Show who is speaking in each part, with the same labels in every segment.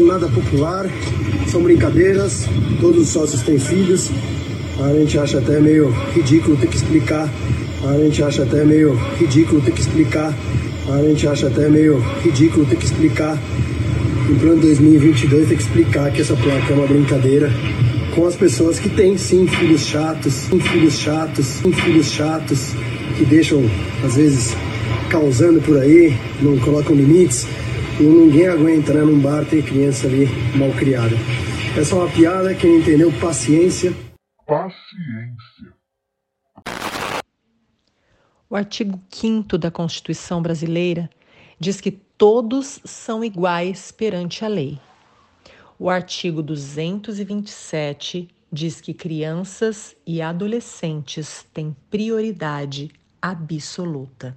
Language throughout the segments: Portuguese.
Speaker 1: nada popular, são brincadeiras, todos os sócios têm filhos. A gente acha até meio ridículo ter que explicar. A gente acha até meio ridículo ter que explicar. A gente acha até meio ridículo ter que explicar. Em plano 2022 ter que explicar que essa placa é uma brincadeira com as pessoas que têm sim filhos chatos, sim filhos chatos, sim filhos chatos, que deixam às vezes causando por aí, não colocam limites. E ninguém aguenta, né, num bar ter criança ali mal criada. Essa é uma piada, quem entendeu, paciência.
Speaker 2: Paciência.
Speaker 3: O artigo 5 da Constituição brasileira diz que todos são iguais perante a lei. O artigo 227 diz que crianças e adolescentes têm prioridade absoluta.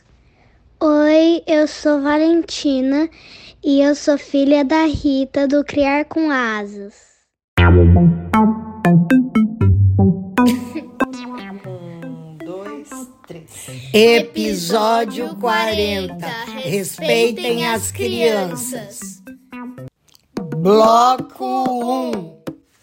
Speaker 4: Oi, eu sou Valentina e eu sou filha da Rita do Criar com Asas.
Speaker 3: Um, dois, três.
Speaker 5: Episódio 40. Respeitem as crianças. Bloco 1.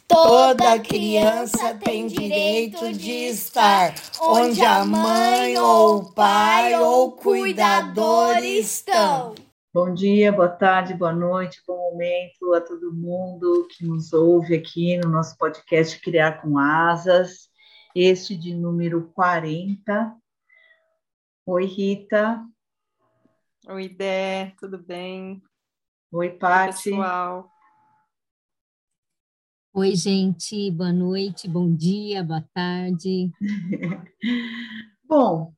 Speaker 5: Toda criança tem direito de estar onde a mãe ou o pai ou o cuidador estão.
Speaker 6: Bom dia, boa tarde, boa noite, bom momento a todo mundo que nos ouve aqui no nosso podcast Criar com Asas, este de número 40. Oi, Rita.
Speaker 7: Oi, Dé, tudo bem?
Speaker 6: Oi, Pati.
Speaker 7: pessoal.
Speaker 8: Oi, gente, boa noite, bom dia, boa tarde.
Speaker 6: Bom,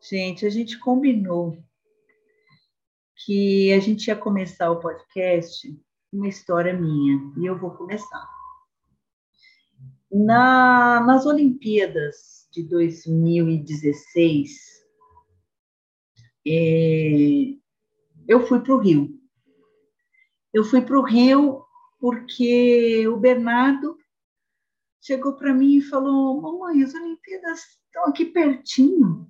Speaker 6: gente, a gente combinou que a gente ia começar o podcast uma história minha, e eu vou começar. Na, nas Olimpíadas de 2016, é, eu fui para o Rio. Eu fui para o Rio porque o Bernardo chegou para mim e falou: Mamãe, as Olimpíadas estão aqui pertinho.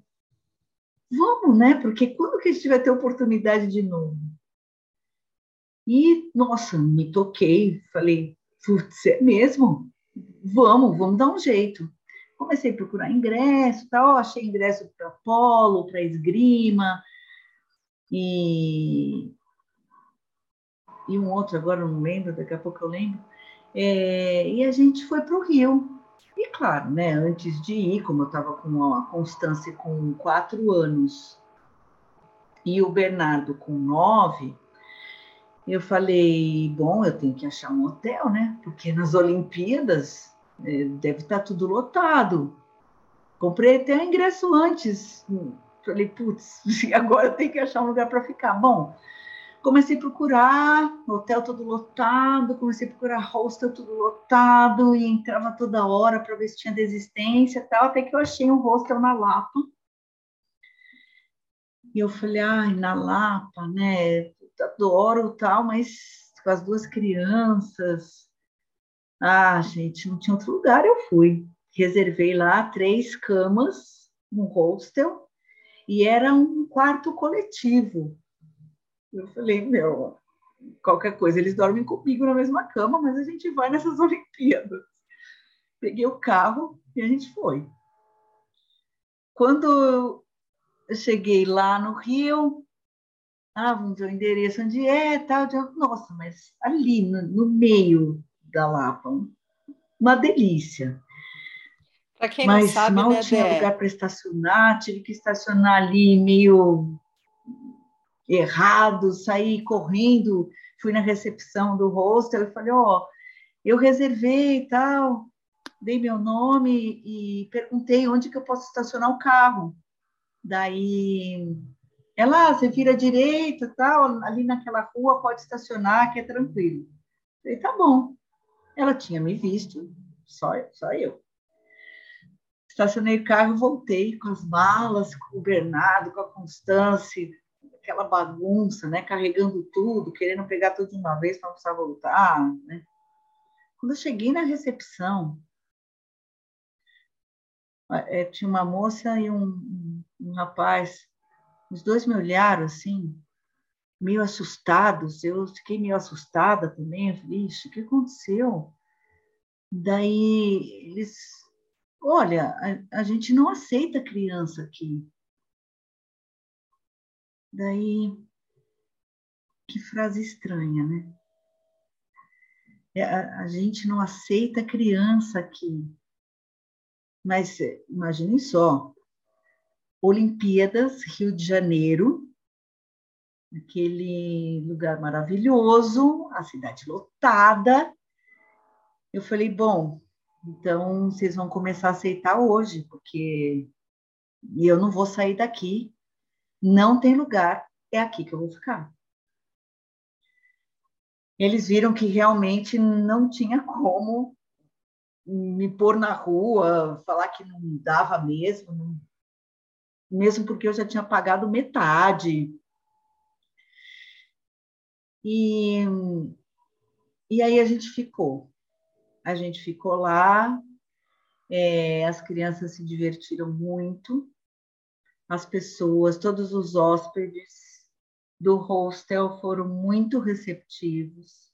Speaker 6: Vamos, né? Porque quando que a gente vai ter oportunidade de novo? E, nossa, me toquei, falei: Putz, é mesmo? Vamos, vamos dar um jeito. Comecei a procurar ingresso, tal, achei ingresso para polo, para esgrima, e e um outro, agora não lembro, daqui a pouco eu lembro. É, e a gente foi para o Rio. E claro, né, antes de ir, como eu estava com a Constância com quatro anos e o Bernardo com nove, eu falei, bom, eu tenho que achar um hotel, né? Porque nas Olimpíadas é, deve estar tá tudo lotado. Comprei até o ingresso antes. Falei, putz, agora eu tenho que achar um lugar para ficar. Bom, comecei a procurar, hotel todo lotado, comecei a procurar hostel tudo lotado, e entrava toda hora para ver se tinha desistência tal, até que eu achei um hostel na Lapa. E eu falei, ai, na Lapa, né, adoro tal, mas com as duas crianças, ah, gente, não tinha outro lugar, eu fui. Reservei lá três camas, um hostel, e era um quarto coletivo. Eu falei, meu, qualquer coisa, eles dormem comigo na mesma cama, mas a gente vai nessas Olimpíadas. Peguei o carro e a gente foi. Quando eu cheguei lá no Rio, ah, vamos ver o endereço onde é, tal, nossa, mas ali no, no meio da Lapa, uma delícia.
Speaker 7: Para quem
Speaker 6: mas
Speaker 7: não sabe,
Speaker 6: mal
Speaker 7: né,
Speaker 6: tinha
Speaker 7: Dé?
Speaker 6: lugar para estacionar, tive que estacionar ali meio errado, saí correndo, fui na recepção do hostel e falei, ó, oh, eu reservei e tal, dei meu nome e perguntei onde que eu posso estacionar o carro. Daí ela, ah, você vira à direita, tal, ali naquela rua pode estacionar, que é tranquilo. Falei, tá bom. Ela tinha me visto, só, só eu. Estacionei o carro, voltei com as malas, com o Bernardo, com a Constância, aquela bagunça, né? Carregando tudo, querendo pegar tudo de uma vez para não precisar voltar, né? Quando eu cheguei na recepção, é, tinha uma moça e um, um, rapaz os dois me olharam assim, meio assustados. Eu fiquei meio assustada também. Eu falei, o que aconteceu? Daí eles, olha, a, a gente não aceita criança aqui. Daí, que frase estranha, né? É, a, a gente não aceita criança aqui. Mas imaginem só, Olimpíadas, Rio de Janeiro, aquele lugar maravilhoso, a cidade lotada. Eu falei, bom, então vocês vão começar a aceitar hoje, porque eu não vou sair daqui, não tem lugar, é aqui que eu vou ficar. Eles viram que realmente não tinha como me pôr na rua, falar que não dava mesmo, não, mesmo porque eu já tinha pagado metade. E, e aí a gente ficou. A gente ficou lá, é, as crianças se divertiram muito, as pessoas, todos os hóspedes do hostel foram muito receptivos.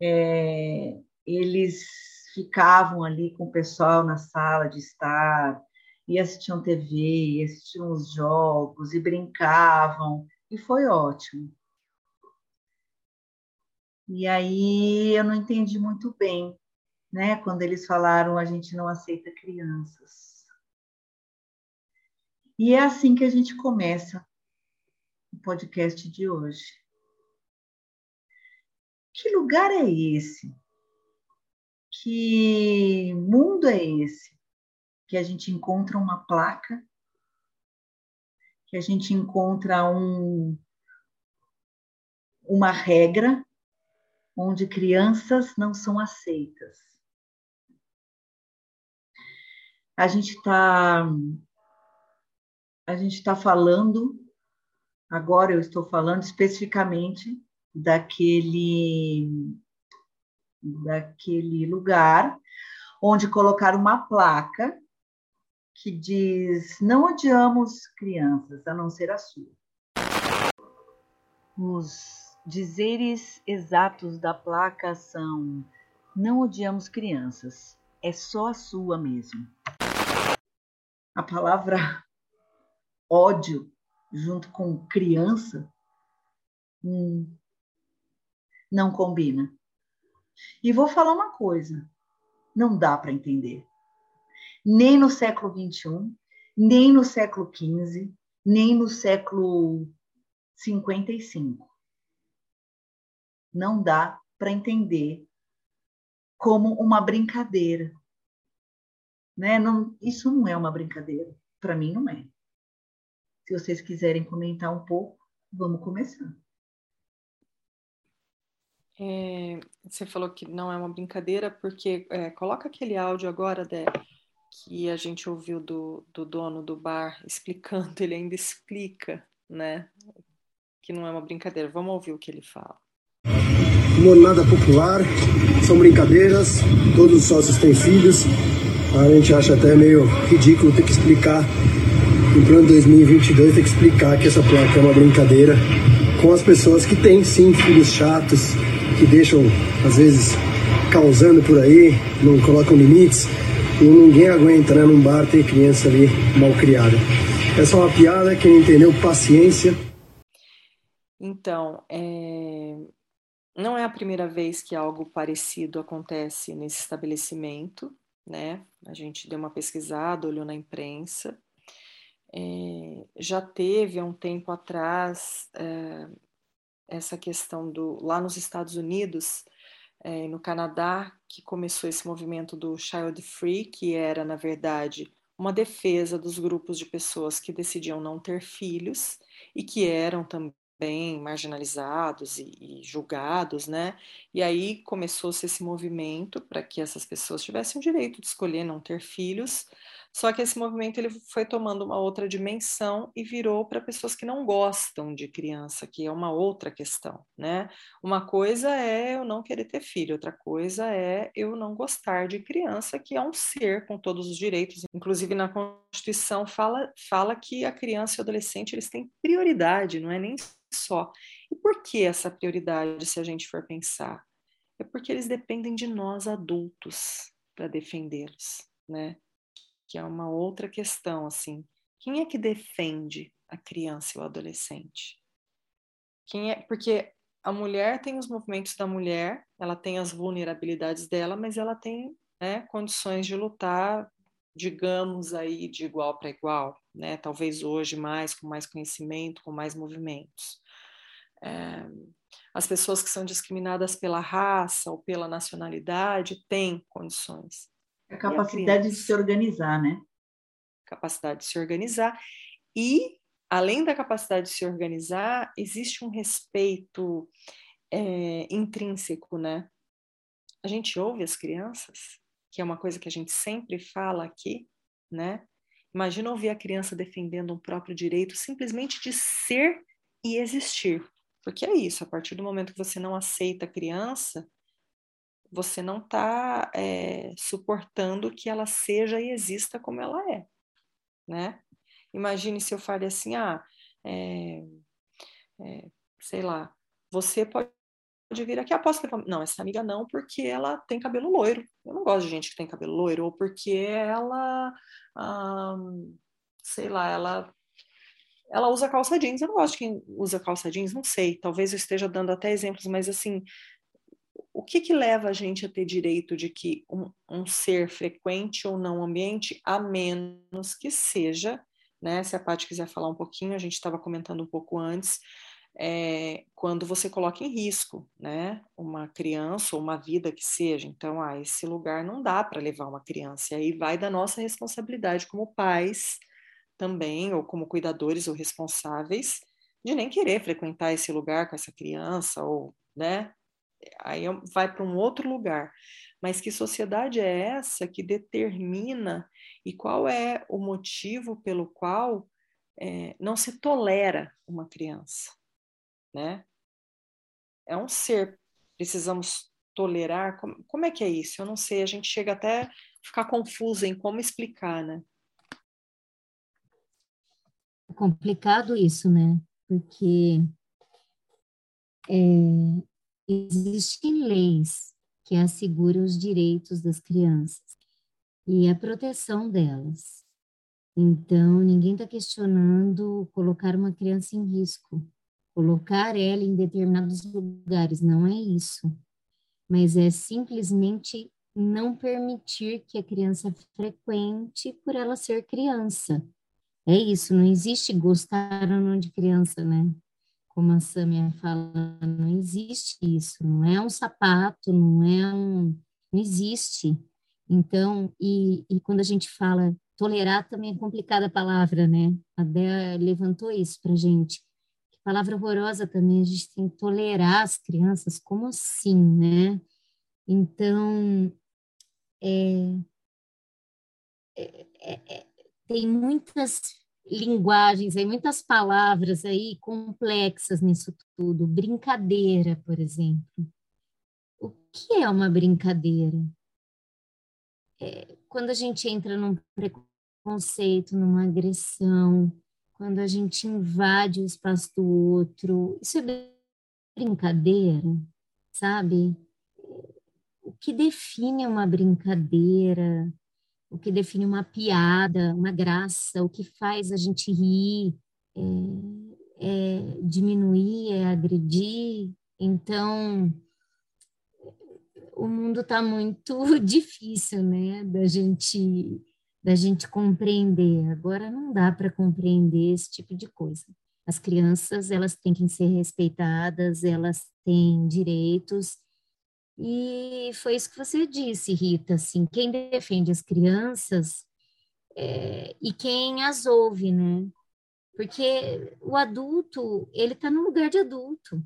Speaker 6: É, eles ficavam ali com o pessoal na sala de estar, e assistiam TV, e assistiam os jogos, e brincavam, e foi ótimo. E aí eu não entendi muito bem, né, quando eles falaram a gente não aceita crianças. E é assim que a gente começa o podcast de hoje. Que lugar é esse? Que mundo é esse? que a gente encontra uma placa, que a gente encontra um, uma regra onde crianças não são aceitas. A gente está a gente está falando agora eu estou falando especificamente daquele daquele lugar onde colocar uma placa que diz: Não odiamos crianças, a não ser a sua. Os dizeres exatos da placa são: Não odiamos crianças, é só a sua mesmo. A palavra ódio junto com criança hum, não combina. E vou falar uma coisa: não dá para entender nem no século XXI, nem no século XV, nem no século 55. Não dá para entender como uma brincadeira. Né? Não, isso não é uma brincadeira. Para mim, não é. Se vocês quiserem comentar um pouco, vamos começar.
Speaker 7: É, você falou que não é uma brincadeira, porque é, coloca aquele áudio agora, Dé, que a gente ouviu do, do dono do bar explicando, ele ainda explica, né? Que não é uma brincadeira. Vamos ouvir o que ele fala.
Speaker 1: Mornada popular, são brincadeiras, todos os sócios têm filhos. A gente acha até meio ridículo ter que explicar, em plano 2022, ter que explicar que essa placa é uma brincadeira com as pessoas que têm sim filhos chatos, que deixam, às vezes, causando por aí, não colocam limites e ninguém aguenta, né, num bar ter criança ali mal criada. É uma piada, quem entendeu, paciência.
Speaker 7: Então, é... não é a primeira vez que algo parecido acontece nesse estabelecimento, né? A gente deu uma pesquisada, olhou na imprensa. É... já teve há um tempo atrás é... essa questão do lá nos Estados Unidos é, no Canadá que começou esse movimento do Child Free, que era, na verdade, uma defesa dos grupos de pessoas que decidiam não ter filhos e que eram também marginalizados e, e julgados, né? E aí começou-se esse movimento para que essas pessoas tivessem o direito de escolher não ter filhos. Só que esse movimento ele foi tomando uma outra dimensão e virou para pessoas que não gostam de criança, que é uma outra questão, né? Uma coisa é eu não querer ter filho, outra coisa é eu não gostar de criança, que é um ser com todos os direitos. Inclusive na Constituição fala fala que a criança e o adolescente eles têm prioridade, não é nem só. E por que essa prioridade, se a gente for pensar? É porque eles dependem de nós adultos para defendê-los, né? Que é uma outra questão, assim. Quem é que defende a criança e o adolescente? Quem é? Porque a mulher tem os movimentos da mulher, ela tem as vulnerabilidades dela, mas ela tem né, condições de lutar, digamos aí, de igual para igual, né? Talvez hoje mais, com mais conhecimento, com mais movimentos. É, as pessoas que são discriminadas pela raça ou pela nacionalidade têm condições.
Speaker 6: A capacidade a de se organizar, né?
Speaker 7: Capacidade de se organizar. E, além da capacidade de se organizar, existe um respeito é, intrínseco, né? A gente ouve as crianças, que é uma coisa que a gente sempre fala aqui, né? Imagina ouvir a criança defendendo um próprio direito simplesmente de ser e existir. Porque é isso, a partir do momento que você não aceita a criança, você não está é, suportando que ela seja e exista como ela é, né? Imagine se eu falei assim, ah, é, é, sei lá, você pode vir aqui, aposto que não, essa amiga não, porque ela tem cabelo loiro. Eu não gosto de gente que tem cabelo loiro, ou porque ela, ah, sei lá, ela ela usa calça jeans. Eu não gosto de quem usa calça jeans, não sei. Talvez eu esteja dando até exemplos, mas assim, o que que leva a gente a ter direito de que um, um ser frequente ou não ambiente, a menos que seja, né? Se a Paty quiser falar um pouquinho, a gente estava comentando um pouco antes, é, quando você coloca em risco, né? Uma criança ou uma vida que seja. Então, ah, esse lugar não dá para levar uma criança. E aí vai da nossa responsabilidade como pais também, ou como cuidadores ou responsáveis, de nem querer frequentar esse lugar com essa criança, ou, né? Aí vai para um outro lugar. Mas que sociedade é essa que determina e qual é o motivo pelo qual é, não se tolera uma criança, né? É um ser, precisamos tolerar. Como, como é que é isso? Eu não sei, a gente chega até a ficar confusa em como explicar, né?
Speaker 8: É complicado isso, né? Porque é, existem leis que asseguram os direitos das crianças e a proteção delas. Então, ninguém está questionando colocar uma criança em risco, colocar ela em determinados lugares, não é isso. Mas é simplesmente não permitir que a criança frequente por ela ser criança. É isso, não existe gostar ou não de criança, né? Como a Samia fala, não existe isso, não é um sapato, não é um. Não existe. Então, e, e quando a gente fala tolerar também é complicada a palavra, né? A Dea levantou isso para gente. Que palavra horrorosa também, a gente tem que tolerar as crianças, como assim, né? Então, é, é, é, tem muitas linguagens, tem muitas palavras aí complexas nisso tudo. Brincadeira, por exemplo. O que é uma brincadeira? É, quando a gente entra num preconceito, numa agressão, quando a gente invade o espaço do outro, isso é brincadeira, sabe? O que define uma brincadeira? O que define uma piada, uma graça, o que faz a gente rir, é, é diminuir, é agredir. Então, o mundo está muito difícil, né, da gente da gente compreender. Agora não dá para compreender esse tipo de coisa. As crianças, elas têm que ser respeitadas, elas têm direitos e foi isso que você disse, Rita, assim, quem defende as crianças é, e quem as ouve, né? Porque o adulto, ele está no lugar de adulto.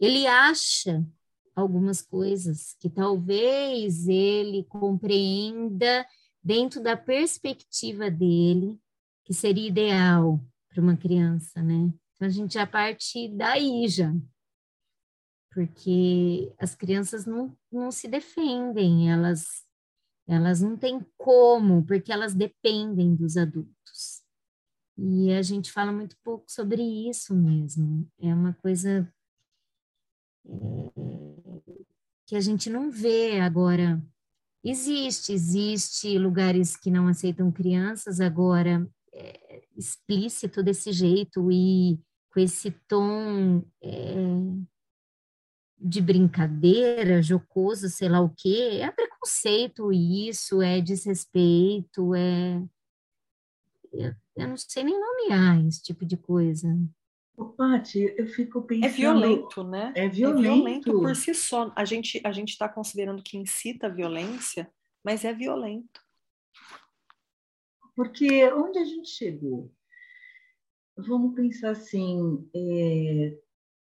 Speaker 8: Ele acha algumas coisas que talvez ele compreenda dentro da perspectiva dele, que seria ideal para uma criança, né? Então a gente já parte daí já. Porque as crianças não, não se defendem, elas elas não têm como, porque elas dependem dos adultos. E a gente fala muito pouco sobre isso mesmo. É uma coisa que a gente não vê agora. Existe, existe lugares que não aceitam crianças, agora é, explícito desse jeito e com esse tom é, de brincadeira, jocoso, sei lá o quê, é preconceito isso, é desrespeito, é. Eu, eu não sei nem nomear esse tipo de coisa.
Speaker 6: Ô, Paty, eu fico pensando.
Speaker 7: É violento, né?
Speaker 6: É violento.
Speaker 7: É violento por si só. A gente a gente está considerando que incita a violência, mas é violento.
Speaker 6: Porque onde a gente chegou? Vamos pensar assim: é,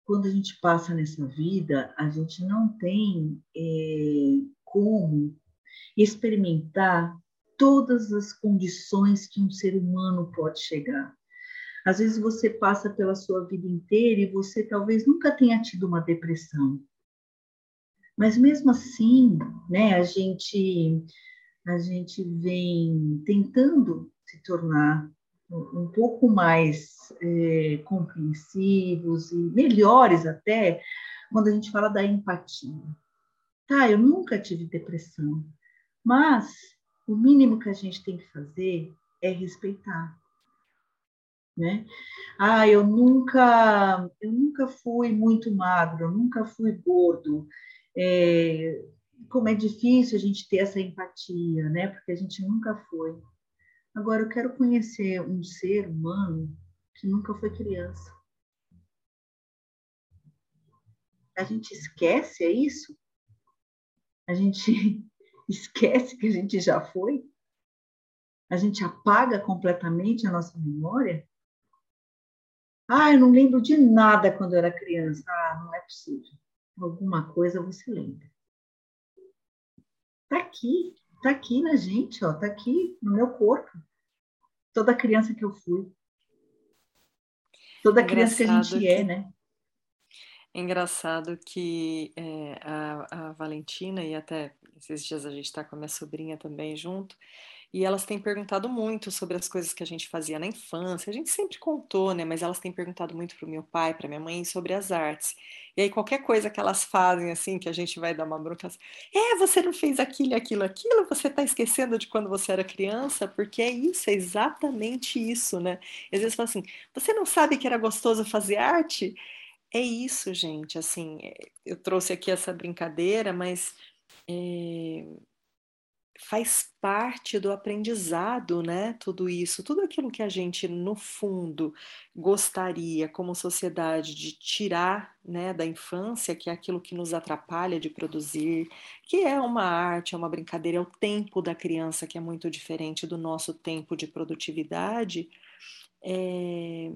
Speaker 6: quando a gente passa nessa vida, a gente não tem é, como experimentar todas as condições que um ser humano pode chegar. Às vezes você passa pela sua vida inteira e você talvez nunca tenha tido uma depressão. Mas mesmo assim, né, a gente a gente vem tentando se tornar um pouco mais é, compreensivos e melhores até quando a gente fala da empatia. Tá, eu nunca tive depressão, mas o mínimo que a gente tem que fazer é respeitar né? Ah, eu nunca, eu nunca fui muito magro, eu nunca fui gordo. É, como é difícil a gente ter essa empatia, né? Porque a gente nunca foi. Agora eu quero conhecer um ser humano que nunca foi criança. A gente esquece, é isso? A gente esquece que a gente já foi? A gente apaga completamente a nossa memória? Ah, eu não lembro de nada quando eu era criança. Ah, não é possível. Alguma coisa você lembra. Tá aqui, tá aqui na gente, ó, tá aqui no meu corpo. Toda criança que eu fui. Toda criança que a gente que... é, né?
Speaker 7: É engraçado que é, a, a Valentina, e até esses dias a gente está com a minha sobrinha também junto, e elas têm perguntado muito sobre as coisas que a gente fazia na infância. A gente sempre contou, né? Mas elas têm perguntado muito para o meu pai, para minha mãe sobre as artes. E aí qualquer coisa que elas fazem assim, que a gente vai dar uma bronca, assim, é, você não fez aquilo, aquilo, aquilo, você está esquecendo de quando você era criança, porque é isso, é exatamente isso, né? E às vezes fala assim, você não sabe que era gostoso fazer arte? É isso, gente. Assim, eh, eu trouxe aqui essa brincadeira, mas é, faz parte do aprendizado, né? Tudo isso, tudo aquilo que a gente, no fundo, gostaria, como sociedade, de tirar né, da infância, que é aquilo que nos atrapalha de produzir, que é uma arte, é uma brincadeira, é o tempo da criança, que é muito diferente do nosso tempo de produtividade. É,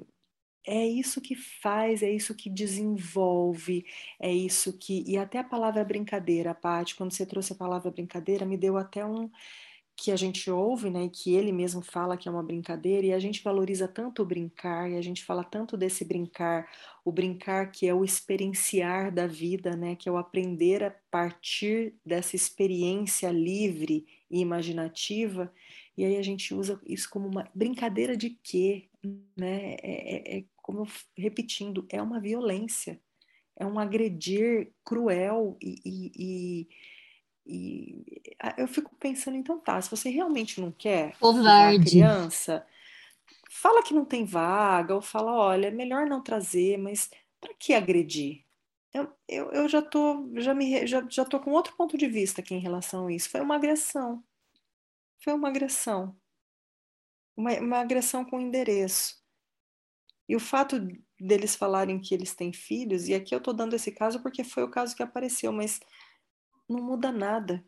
Speaker 7: é isso que faz, é isso que desenvolve, é isso que. E até a palavra brincadeira, Paty, quando você trouxe a palavra brincadeira, me deu até um. que a gente ouve, né, e que ele mesmo fala que é uma brincadeira, e a gente valoriza tanto o brincar, e a gente fala tanto desse brincar, o brincar que é o experienciar da vida, né, que é o aprender a partir dessa experiência livre e imaginativa, e aí a gente usa isso como uma brincadeira de quê? Né? É, é, é como eu, repetindo, é uma violência, é um agredir cruel e, e, e, e, eu fico pensando, então tá, se você realmente não quer a criança, fala que não tem vaga, ou fala, olha, é melhor não trazer, mas para que agredir? Eu, eu, eu já tô já me já, já tô com outro ponto de vista aqui em relação a isso. Foi uma agressão foi uma agressão. Uma, uma agressão com endereço. E o fato deles falarem que eles têm filhos, e aqui eu estou dando esse caso porque foi o caso que apareceu, mas não muda nada.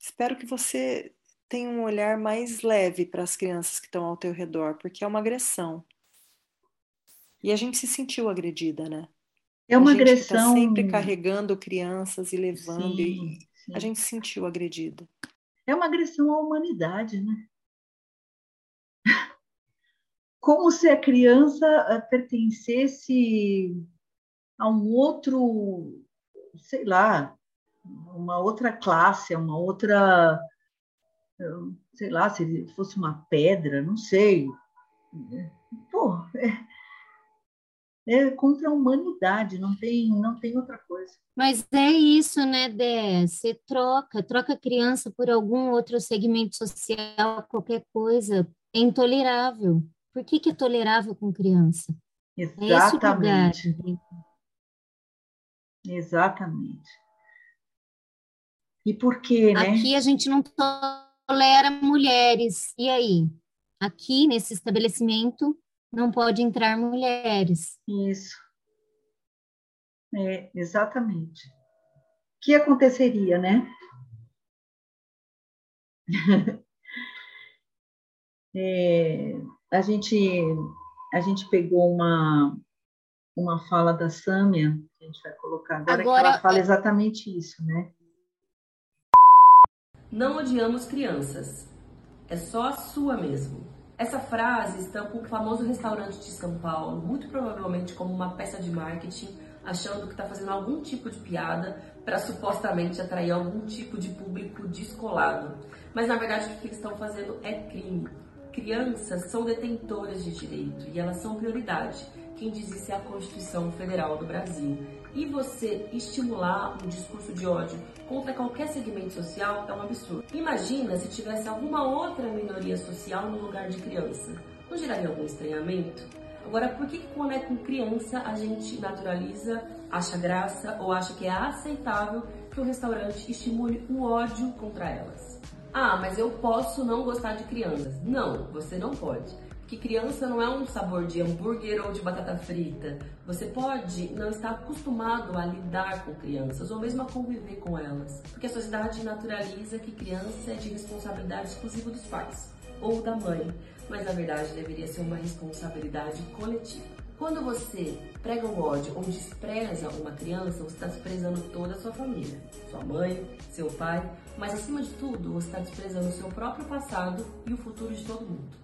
Speaker 7: Espero que você tem um olhar mais leve para as crianças que estão ao teu redor, porque é uma agressão. E a gente se sentiu agredida, né?
Speaker 6: É uma
Speaker 7: a gente tá
Speaker 6: agressão.
Speaker 7: Tá sempre carregando crianças e levando,
Speaker 6: Sim,
Speaker 7: e
Speaker 6: sim.
Speaker 7: a gente se sentiu agredida.
Speaker 6: É uma agressão à humanidade, né? Como se a criança eh, pertencesse a um outro, sei lá, uma outra classe, uma outra, eh, sei lá, se fosse uma pedra, não sei. Pô, é, é contra a humanidade, não tem, não tem outra coisa.
Speaker 8: Mas é isso, né, Dé? Você troca, troca criança por algum outro segmento social, qualquer coisa. É intolerável. Por que, que é tolerável com criança? É lugar.
Speaker 6: Exatamente.
Speaker 8: entendeu?
Speaker 6: Exatamente. E por quê, né?
Speaker 8: Aqui a gente não tolera mulheres. E aí? Aqui, nesse estabelecimento, não pode entrar mulheres.
Speaker 6: Isso. É, exatamente. O que aconteceria, né? É, a gente a gente pegou uma uma fala da Sâmia, que a gente vai colocar agora,
Speaker 8: Agora,
Speaker 6: que ela fala
Speaker 8: é-
Speaker 6: exatamente isso, né?
Speaker 9: Não odiamos crianças. É só a sua mesmo. Essa frase estampa um famoso restaurante de São Paulo, muito provavelmente como uma peça de marketing, achando que está fazendo algum tipo de piada para supostamente atrair algum tipo de público descolado. Mas na verdade o que eles estão fazendo é crime. Crianças são detentoras de direito e elas são prioridade. Quem diz isso é a Constituição Federal do Brasil. E você estimular um discurso de ódio contra qualquer segmento social é um absurdo. Imagina se tivesse alguma outra minoria social no lugar de criança. Não geraria algum estranhamento? Agora, por que que quando é com criança a gente naturaliza, acha graça ou acha que é aceitável que o restaurante estimule o ódio contra elas? Ah, mas eu posso não gostar de crianças. Não, você não pode. Porque criança não é um sabor de hambúrguer ou de batata frita. Você pode não estar acostumado a lidar com crianças ou mesmo a conviver com elas. Porque a sociedade naturaliza que criança é de responsabilidade exclusiva dos pais ou da mãe. Mas na verdade deveria ser uma responsabilidade coletiva. Quando você prega o ódio ou despreza uma criança, você está desprezando toda a sua família. Sua mãe, seu pai, mas acima de tudo, você está desprezando o seu próprio passado e o futuro de todo mundo.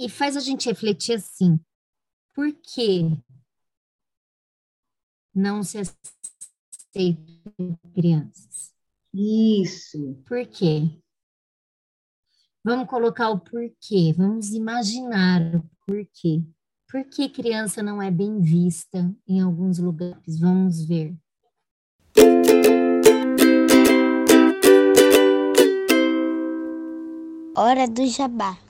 Speaker 8: E faz a gente refletir assim: por que não se aceita crianças?
Speaker 6: Isso.
Speaker 8: Por quê? Vamos colocar o porquê, vamos imaginar o porquê. Por que criança não é bem vista em alguns lugares? Vamos ver.
Speaker 4: Hora do jabá.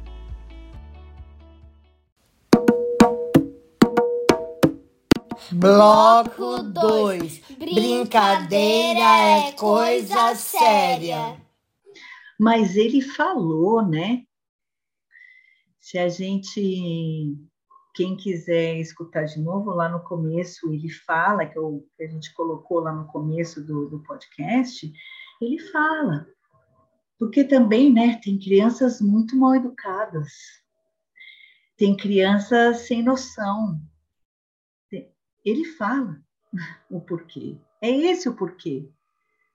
Speaker 5: Bloco 2. Brincadeira é coisa séria.
Speaker 6: Mas ele falou, né? Se a gente, quem quiser escutar de novo, lá no começo ele fala, que, eu, que a gente colocou lá no começo do, do podcast, ele fala. Porque também, né, tem crianças muito mal educadas, tem crianças sem noção. Ele fala o porquê. É esse o porquê.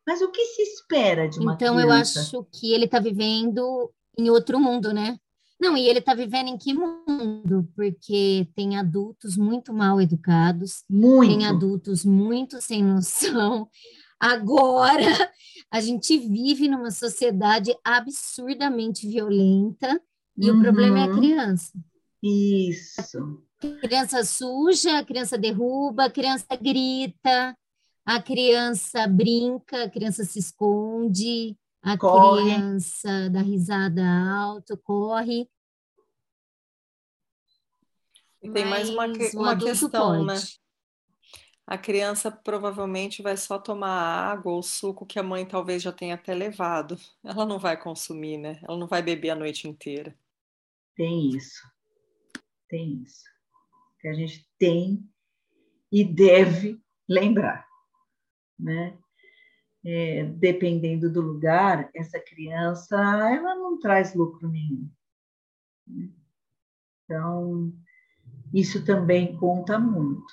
Speaker 6: Mas o que se espera de uma
Speaker 8: então,
Speaker 6: criança?
Speaker 8: eu acho que ele está vivendo em outro mundo, né? Não, e ele está vivendo em que mundo? Porque tem adultos muito mal educados,
Speaker 6: muito.
Speaker 8: tem adultos muito sem noção. Agora, a gente vive numa sociedade absurdamente violenta e
Speaker 6: Uhum.
Speaker 8: o problema é a criança.
Speaker 6: Isso.
Speaker 8: Criança suja, a criança derruba, a criança grita, a criança brinca, a criança se esconde, a
Speaker 6: Corre.
Speaker 8: criança dá risada alto, corre.
Speaker 7: tem mais uma, uma questão, né? A criança provavelmente vai só tomar água ou suco que a mãe talvez já tenha até levado. Ela não vai consumir, né? Ela não vai beber a noite inteira.
Speaker 6: Tem isso. Tem isso. Que a gente tem e deve lembrar, né? É, dependendo do lugar, essa criança ela não traz lucro nenhum. Né? Então, isso também conta muito,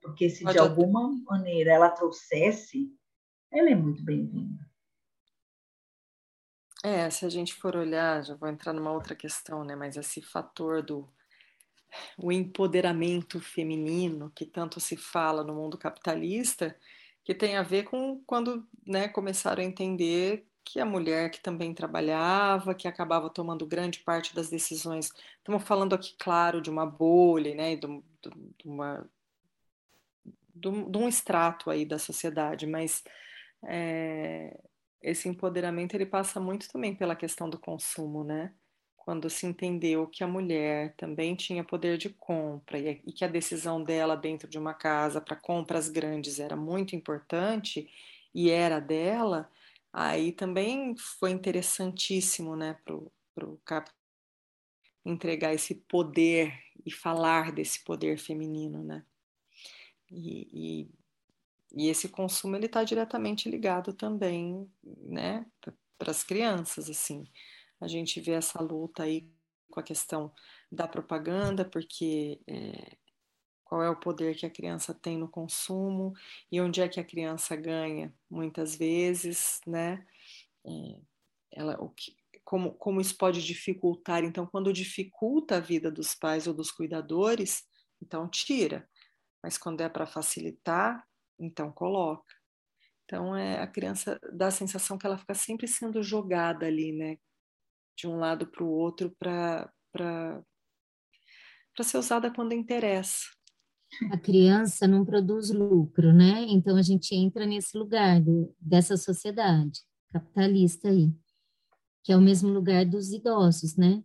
Speaker 6: porque se Pode de alguma maneira ela trouxesse, ela é muito bem-vinda.
Speaker 7: É, se a gente for olhar, já vou entrar numa outra questão, né? Mas esse fator do o empoderamento feminino que tanto se fala no mundo capitalista, que tem a ver com quando né, começaram a entender que a mulher que também trabalhava, que acabava tomando grande parte das decisões. Estamos falando aqui, claro, de uma bolha, né, de, de, de uma, de, de um extrato aí da sociedade, mas é, esse empoderamento ele passa muito também pela questão do consumo, né? Quando se entendeu que a mulher também tinha poder de compra e, que a decisão dela dentro de uma casa para compras grandes era muito importante e era dela, Aí também foi interessantíssimo, né, para o Cap entregar esse poder e falar desse poder feminino, né? E, e, e esse consumo ele está diretamente ligado também, né, para as crianças, assim. A gente vê essa luta aí com a questão da propaganda, porque é, qual é o poder que a criança tem no consumo e onde é que a criança ganha muitas vezes, né? É, ela, o que, como, como isso pode dificultar? Então, quando dificulta a vida dos pais ou dos cuidadores, então tira. Mas quando é para facilitar, então coloca. Então, é, a criança dá a sensação que ela fica sempre sendo jogada ali, né? De um lado para o outro para ser usada quando interessa
Speaker 8: a criança não produz lucro, né? Então a gente entra nesse lugar do, dessa sociedade capitalista aí, que é o mesmo lugar dos idosos, né?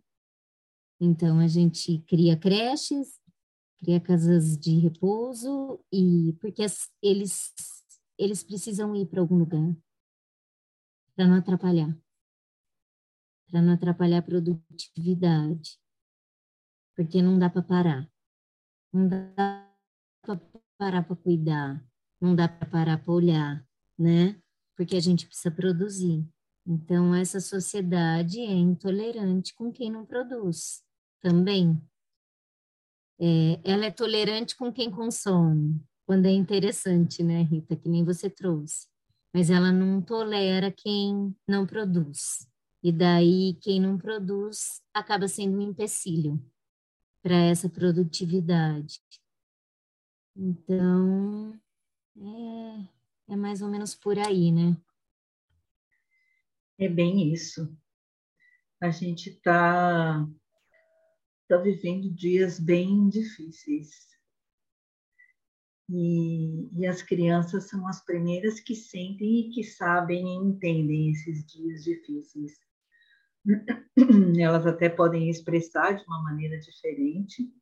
Speaker 8: Então a gente cria creches, cria casas de repouso e porque as, eles eles precisam ir para algum lugar para não atrapalhar, para não atrapalhar a produtividade, porque não dá para parar, não dá para parar para cuidar, não dá para parar para olhar, né? Porque a gente precisa produzir. Então, essa sociedade é intolerante com quem não produz também. É, ela é tolerante com quem consome, quando é interessante, né, Rita, que nem você trouxe. Mas ela não tolera quem não produz. E daí, quem não produz acaba sendo um empecilho para essa produtividade. Então, é, é mais ou menos por aí, né?
Speaker 6: É bem isso. A gente está tá vivendo dias bem difíceis. E, e, as crianças são as primeiras que sentem e que sabem e entendem esses dias difíceis. Elas até podem expressar de uma maneira diferente,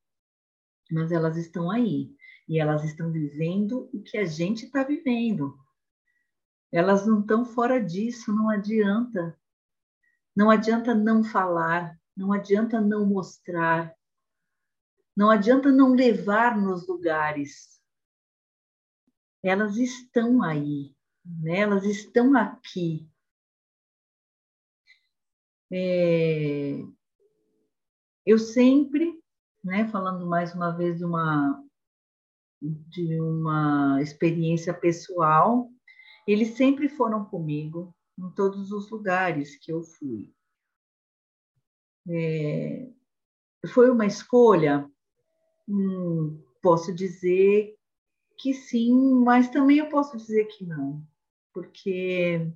Speaker 6: mas elas estão aí e elas estão vivendo o que a gente está vivendo. Elas não estão fora disso, não adianta. Não adianta não falar, não adianta não mostrar, não adianta não levar nos lugares. Elas estão aí, né? elas estão aqui. É... Eu sempre, né, falando mais uma vez de uma de uma experiência pessoal, eles sempre foram comigo em todos os lugares que eu fui. É, foi uma escolha? Hum, posso dizer que sim, mas também eu posso dizer que não, porque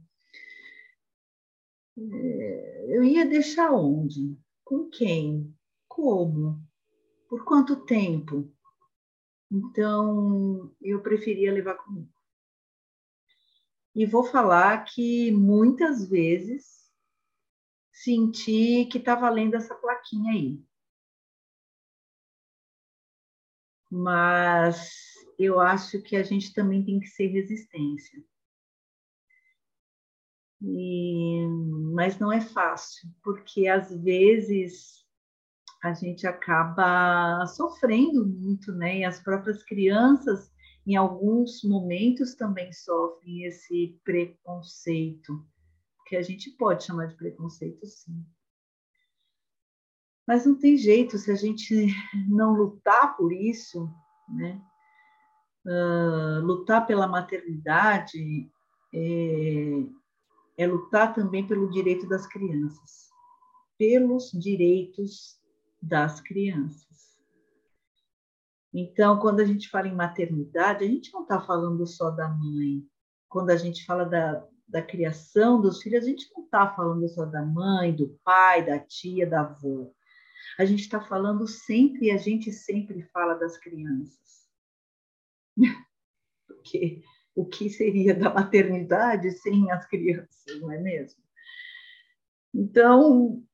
Speaker 6: eu ia deixar onde? Com quem? Como? Por quanto tempo? Então, eu preferia levar comigo. E vou falar que muitas vezes senti que está valendo essa plaquinha aí. mas eu acho que a gente também tem que ser resistência. E, mas não é fácil, porque às vezes a gente acaba sofrendo muito, né? E as próprias crianças, em alguns momentos, também sofrem esse preconceito, que a gente pode chamar de preconceito, sim. Mas não tem jeito, se a gente não lutar por isso, né? Uh, lutar pela maternidade é, é lutar também pelo direito das crianças, pelos direitos das crianças. Então, quando a gente fala em maternidade, a gente não está falando só da mãe. Quando a gente fala da, da criação dos filhos, a gente não está falando só da mãe, do pai, da tia, da avó. A gente está falando sempre, a gente sempre fala das crianças. Porque o que seria da maternidade sem as crianças, não é mesmo? Então,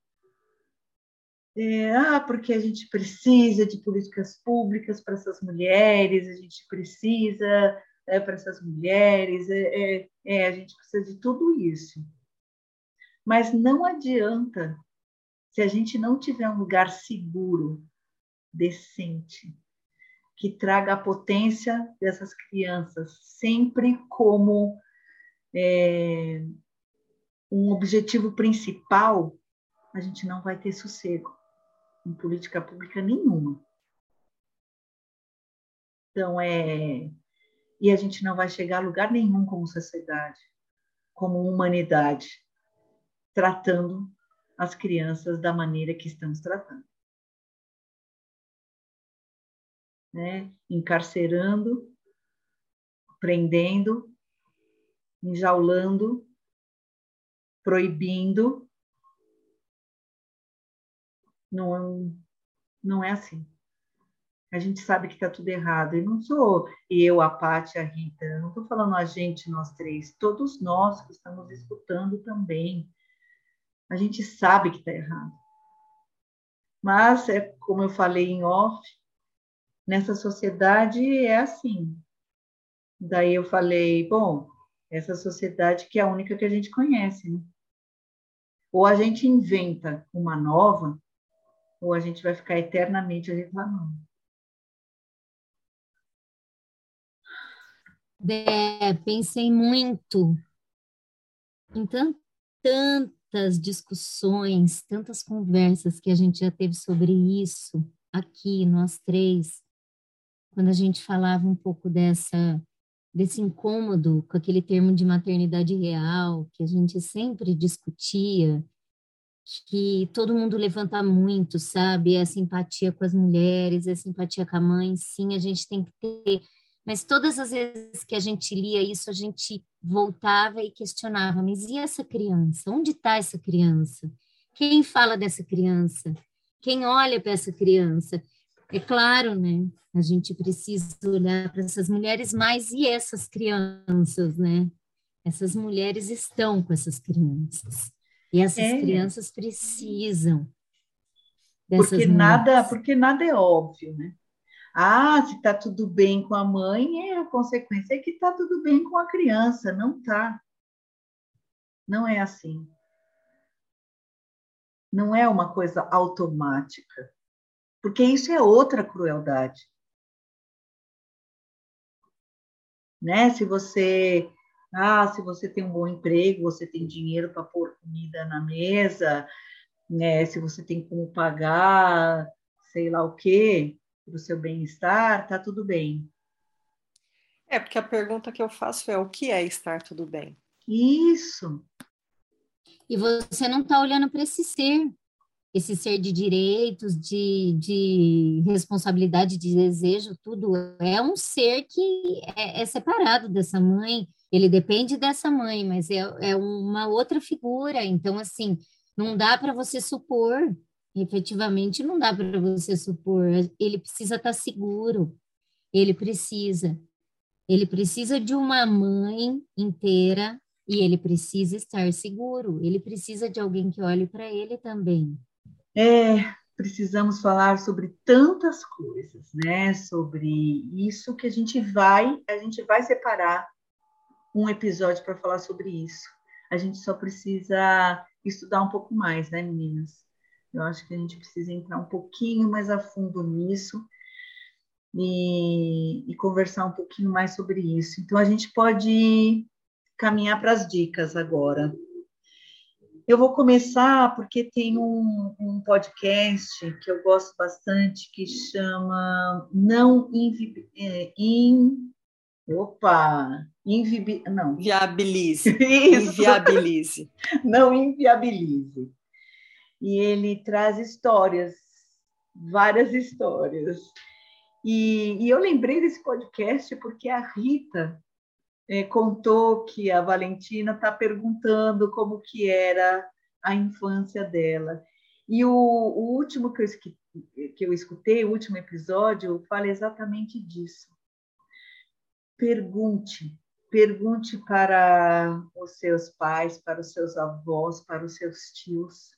Speaker 6: é, ah, porque a gente precisa de políticas públicas para essas mulheres, a gente precisa é, para essas mulheres, é, é, é, a gente precisa de tudo isso. Mas não adianta se a gente não tiver um lugar seguro, decente, que traga a potência dessas crianças, sempre como é, um objetivo principal, a gente não vai ter sossego em política pública nenhuma. Então, é. E a gente não vai chegar a lugar nenhum como sociedade, como humanidade, tratando as crianças da maneira que estamos tratando. Né? Encarcerando, prendendo, enjaulando, proibindo, não, não é assim. A gente sabe que está tudo errado. E não sou eu, a Paty, a Rita. Não estou falando a gente, nós três. Todos nós que estamos escutando também. A gente sabe que está errado. Mas, é como eu falei em off, nessa sociedade é assim. Daí eu falei, bom, essa sociedade que é a única que a gente conhece, né? Ou a gente inventa uma nova, ou a gente vai ficar eternamente reclamando.
Speaker 8: É, pensei muito em tantas discussões, tantas conversas que a gente já teve sobre isso aqui, nós três, quando a gente falava um pouco dessa desse incômodo com aquele termo de maternidade real que a gente sempre discutia que todo mundo levanta muito, sabe? É simpatia com as mulheres, é simpatia com a mãe, sim, a gente tem que ter. Mas todas as vezes que a gente lia isso, a gente voltava e questionava: mas e essa criança? Onde está essa criança? Quem fala dessa criança? Quem olha para essa criança? É claro, né? A gente precisa olhar para essas mulheres, mas e essas crianças, né? Essas mulheres estão com essas crianças. E essas é. crianças precisam.
Speaker 6: Porque nada, porque nada é óbvio, né? Ah, se está tudo bem com a mãe, é a consequência é que está tudo bem com a criança. Não está. Não é assim. Não é uma coisa automática. Porque isso é outra crueldade. Né? Se você ah, se você tem um bom emprego, você tem dinheiro para pôr comida na mesa, né? se você tem como pagar, sei lá o quê, para o seu bem-estar, tá tudo bem.
Speaker 7: É, porque a pergunta que eu faço é o que é estar tudo bem?
Speaker 6: Isso.
Speaker 8: E você não está olhando para esse ser, esse ser de direitos, de, de responsabilidade, de desejo, tudo. É um ser que é, é separado dessa mãe, ele depende dessa mãe, mas é, é uma outra figura. Então, assim, não dá para você supor, efetivamente, não dá para você supor. Ele precisa estar tá seguro, ele precisa. Ele precisa de uma mãe inteira e ele precisa estar seguro. Ele precisa de alguém que olhe para ele também.
Speaker 6: É, precisamos falar sobre tantas coisas, né? Sobre isso que a gente vai, a gente vai separar um episódio para falar sobre isso. A gente só precisa estudar um pouco mais, né, meninas? Eu acho que a gente precisa entrar um pouquinho mais a fundo nisso e, e conversar um pouquinho mais sobre isso. Então, a gente pode caminhar para as dicas agora. Eu vou começar porque tem um, um, podcast que eu gosto bastante que chama Não Invi, é, in, Opa! Invibi, não.
Speaker 7: Viabilize. Isso. Inviabilize.
Speaker 6: Não inviabilize. E ele traz histórias, várias histórias. E, e eu lembrei desse podcast porque a Rita é, contou que a Valentina está perguntando como que era a infância dela. E o, o último que eu, que eu escutei, o último episódio, fala exatamente disso. Pergunte, pergunte para os seus pais, para os seus avós, para os seus tios,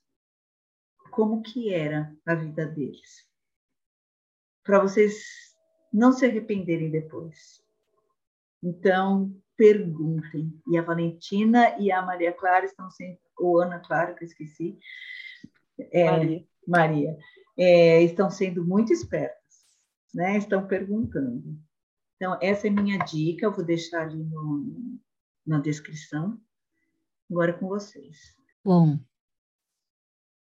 Speaker 6: como que era a vida deles. Para vocês não se arrependerem depois. Então, perguntem. E a Valentina e a Maria Clara estão sendo, ou Ana Clara, que eu esqueci, é, Maria, Maria é, estão sendo muito espertas, né? Estão perguntando. Então, essa é minha dica, eu vou deixar ali no, na descrição. Agora com vocês.
Speaker 8: Bom,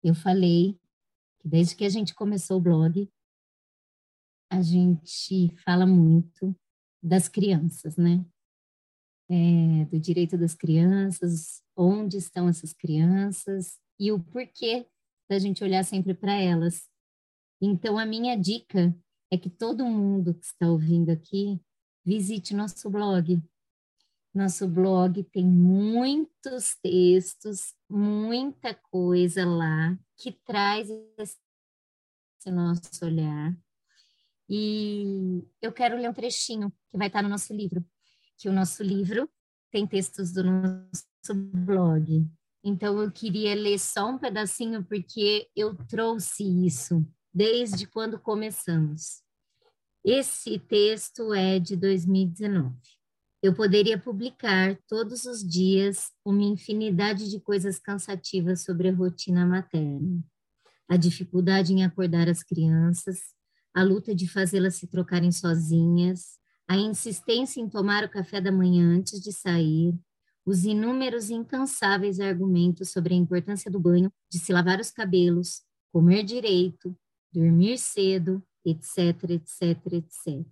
Speaker 8: eu falei que desde que a gente começou o blog, a gente fala muito das crianças, né? É, do direito das crianças, onde estão essas crianças e o porquê da gente olhar sempre para elas. Então, a minha dica é que todo mundo que está ouvindo aqui visite nosso blog. Nosso blog tem muitos textos, muita coisa lá que traz esse nosso olhar. E eu quero ler um trechinho que vai estar no nosso livro, que o nosso livro tem textos do nosso blog. Então eu queria ler só um pedacinho porque eu trouxe isso desde quando começamos. Esse texto é de 2019. Eu poderia publicar todos os dias uma infinidade de coisas cansativas sobre a rotina materna. A dificuldade em acordar as crianças, a luta de fazê-las se trocarem sozinhas, a insistência em tomar o café da manhã antes de sair, os inúmeros e incansáveis argumentos sobre a importância do banho, de se lavar os cabelos, comer direito, dormir cedo, etc, etc, etc.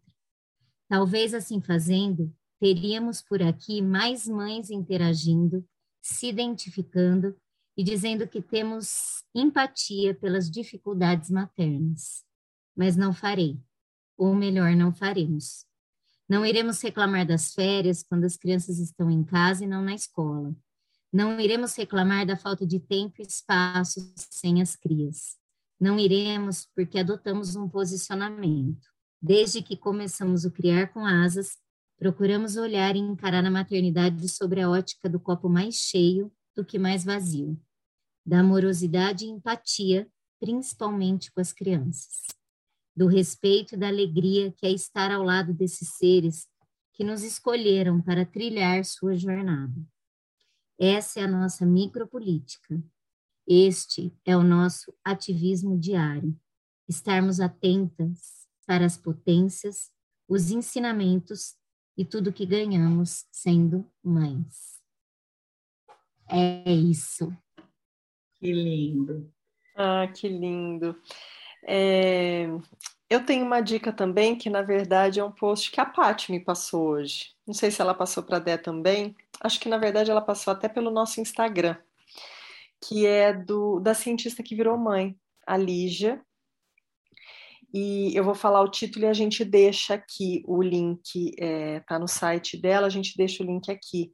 Speaker 8: Talvez assim fazendo, teríamos por aqui mais mães interagindo, se identificando e dizendo que temos empatia pelas dificuldades maternas. Mas não farei, ou melhor, não faremos. Não iremos reclamar das férias quando as crianças estão em casa e não na escola. Não iremos reclamar da falta de tempo e espaço sem as crias. Não iremos porque adotamos um posicionamento. Desde que começamos o Criar com Asas, procuramos olhar e encarar a maternidade sobre a ótica do copo mais cheio do que mais vazio, da amorosidade e empatia, principalmente com as crianças, do respeito e da alegria que é estar ao lado desses seres que nos escolheram para trilhar sua jornada. Essa é a nossa micropolítica, este é o nosso ativismo diário. Estarmos atentas para as potências, os ensinamentos e tudo que ganhamos sendo mães. É isso.
Speaker 6: Que lindo.
Speaker 7: Ah, que lindo. É, eu tenho uma dica também, que na verdade é um post que a Paty me passou hoje. Não sei se ela passou para a Dé também. Acho que na verdade ela passou até pelo nosso Instagram que é do da cientista que virou mãe, a Lígia. E eu vou falar o título e a gente deixa aqui o link, é, tá no site dela, a gente deixa o link aqui,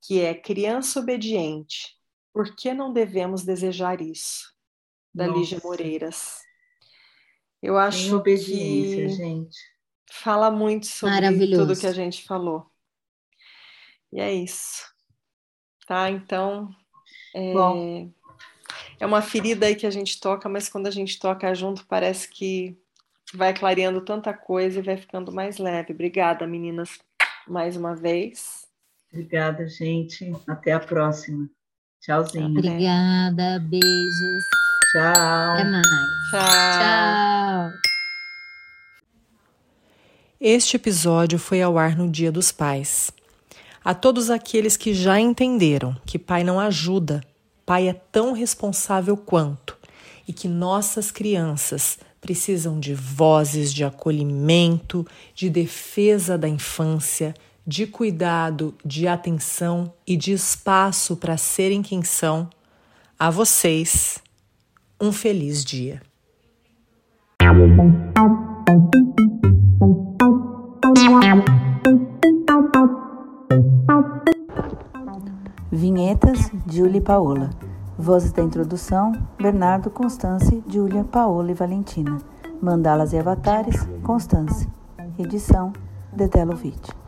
Speaker 7: que é Criança Obediente. Por que não devemos desejar isso? Da Nossa. Lígia Moreiras. Eu acho obediência, que gente. fala muito sobre tudo que a gente falou. E é isso. Tá? Então, é, é uma ferida aí que a gente toca, mas quando a gente toca junto, parece que vai clareando tanta coisa e vai ficando mais leve. Obrigada, meninas, mais uma vez.
Speaker 6: Obrigada, gente. Até a próxima. Tchauzinho.
Speaker 8: Obrigada, beijos.
Speaker 6: Tchau.
Speaker 8: Até mais.
Speaker 7: Tchau.
Speaker 8: Tchau.
Speaker 3: Este episódio foi ao ar no Dia dos Pais. A todos aqueles que já entenderam que pai não ajuda, pai é tão responsável quanto, e que nossas crianças precisam de vozes de acolhimento, de defesa da infância, de cuidado, de atenção e de espaço para serem quem são, a vocês, um feliz dia.
Speaker 10: Vinhetas, Júlia e Paola. Vozes da introdução, Bernardo, Constance, Júlia, Paola e Valentina. Mandalas e avatares, Constance. Edição, Dedelovitch.